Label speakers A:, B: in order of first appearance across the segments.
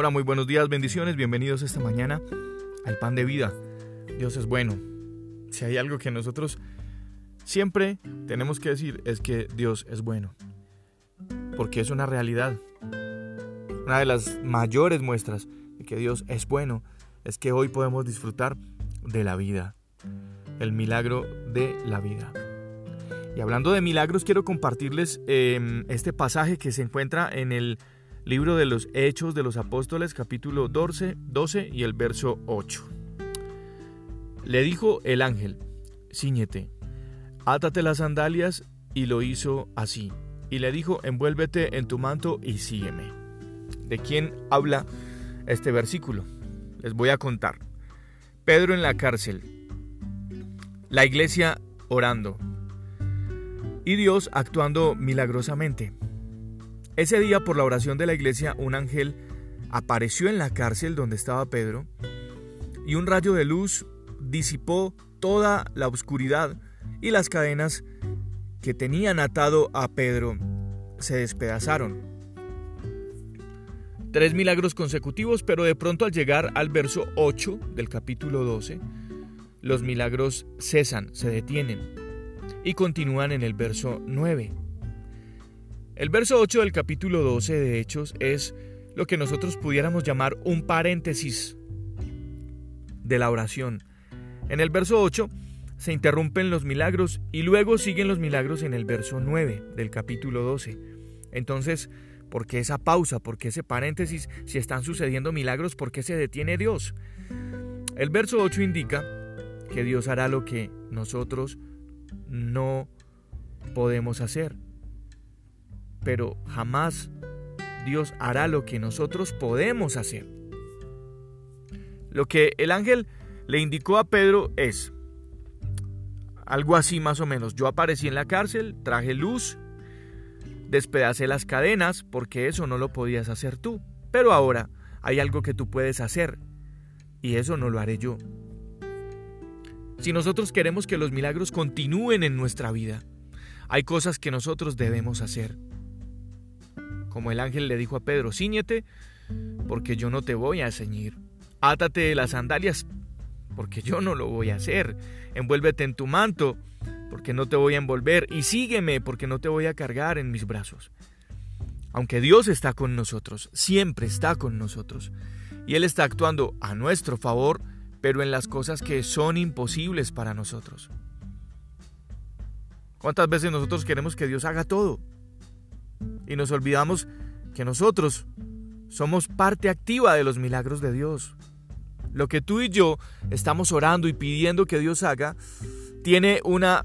A: Hola, muy buenos días, bendiciones, bienvenidos esta mañana al pan de vida. Dios es bueno. Si hay algo que nosotros siempre tenemos que decir es que Dios es bueno. Porque es una realidad. Una de las mayores muestras de que Dios es bueno es que hoy podemos disfrutar de la vida. El milagro de la vida. Y hablando de milagros, quiero compartirles em, este pasaje que se encuentra en el libro de los Hechos de los Apóstoles, capítulo 12, 12 y el verso 8. Le dijo el ángel, ciñete, átate las sandalias, y lo hizo así. Y le dijo, envuélvete en tu manto y sígueme. ¿De quién habla este versículo? Les voy a contar. Pedro en la cárcel, la iglesia orando y Dios actuando milagrosamente. Ese día por la oración de la iglesia un ángel apareció en la cárcel donde estaba Pedro y un rayo de luz disipó toda la oscuridad y las cadenas que tenían atado a Pedro se despedazaron. Tres milagros consecutivos, pero de pronto al llegar al verso 8 del capítulo 12, los milagros cesan, se detienen y continúan en el verso 9. El verso 8 del capítulo 12 de Hechos es lo que nosotros pudiéramos llamar un paréntesis de la oración. En el verso 8 se interrumpen los milagros y luego siguen los milagros en el verso 9 del capítulo 12. Entonces, ¿por qué esa pausa? ¿Por qué ese paréntesis? Si están sucediendo milagros, ¿por qué se detiene Dios? El verso 8 indica que Dios hará lo que nosotros no podemos hacer pero jamás Dios hará lo que nosotros podemos hacer. Lo que el ángel le indicó a Pedro es algo así más o menos. Yo aparecí en la cárcel, traje luz, despedacé las cadenas, porque eso no lo podías hacer tú. Pero ahora hay algo que tú puedes hacer, y eso no lo haré yo. Si nosotros queremos que los milagros continúen en nuestra vida, hay cosas que nosotros debemos hacer como el ángel le dijo a Pedro, ciñete, porque yo no te voy a ceñir. Átate las sandalias, porque yo no lo voy a hacer. Envuélvete en tu manto, porque no te voy a envolver. Y sígueme, porque no te voy a cargar en mis brazos. Aunque Dios está con nosotros, siempre está con nosotros. Y Él está actuando a nuestro favor, pero en las cosas que son imposibles para nosotros. ¿Cuántas veces nosotros queremos que Dios haga todo? Y nos olvidamos que nosotros somos parte activa de los milagros de Dios. Lo que tú y yo estamos orando y pidiendo que Dios haga tiene una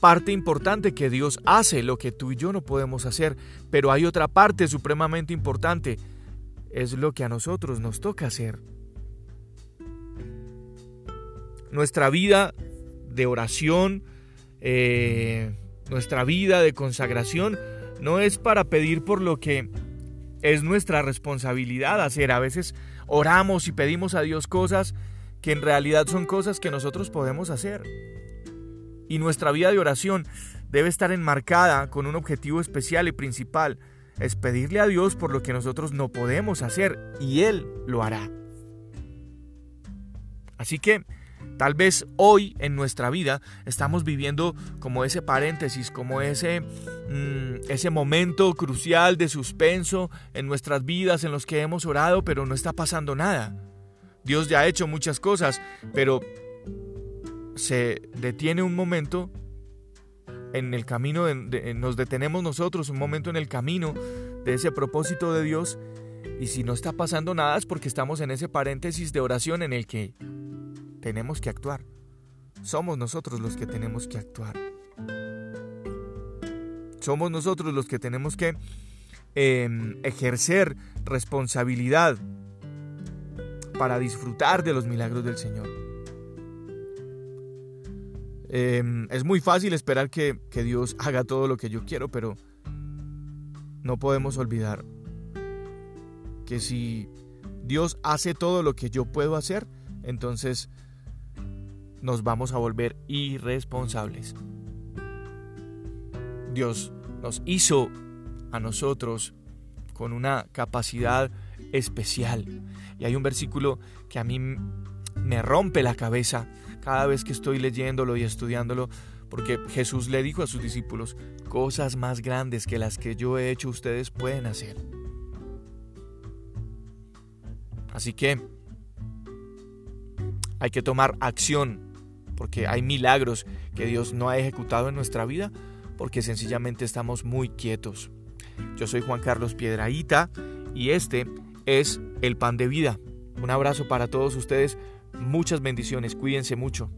A: parte importante que Dios hace, lo que tú y yo no podemos hacer, pero hay otra parte supremamente importante, es lo que a nosotros nos toca hacer. Nuestra vida de oración, eh, nuestra vida de consagración, no es para pedir por lo que es nuestra responsabilidad hacer. A veces oramos y pedimos a Dios cosas que en realidad son cosas que nosotros podemos hacer. Y nuestra vida de oración debe estar enmarcada con un objetivo especial y principal. Es pedirle a Dios por lo que nosotros no podemos hacer y Él lo hará. Así que Tal vez hoy en nuestra vida estamos viviendo como ese paréntesis, como ese, mm, ese momento crucial de suspenso en nuestras vidas en los que hemos orado, pero no está pasando nada. Dios ya ha hecho muchas cosas, pero se detiene un momento en el camino, nos detenemos nosotros un momento en el camino de ese propósito de Dios y si no está pasando nada es porque estamos en ese paréntesis de oración en el que tenemos que actuar. Somos nosotros los que tenemos que actuar. Somos nosotros los que tenemos que em, ejercer responsabilidad para disfrutar de los milagros del Señor. Em, es muy fácil esperar que, que Dios haga todo lo que yo quiero, pero no podemos olvidar que si Dios hace todo lo que yo puedo hacer, entonces nos vamos a volver irresponsables. Dios nos hizo a nosotros con una capacidad especial. Y hay un versículo que a mí me rompe la cabeza cada vez que estoy leyéndolo y estudiándolo, porque Jesús le dijo a sus discípulos, cosas más grandes que las que yo he hecho ustedes pueden hacer. Así que hay que tomar acción, porque hay milagros que Dios no ha ejecutado en nuestra vida, porque sencillamente estamos muy quietos. Yo soy Juan Carlos Piedraíta y este es el pan de vida. Un abrazo para todos ustedes, muchas bendiciones, cuídense mucho.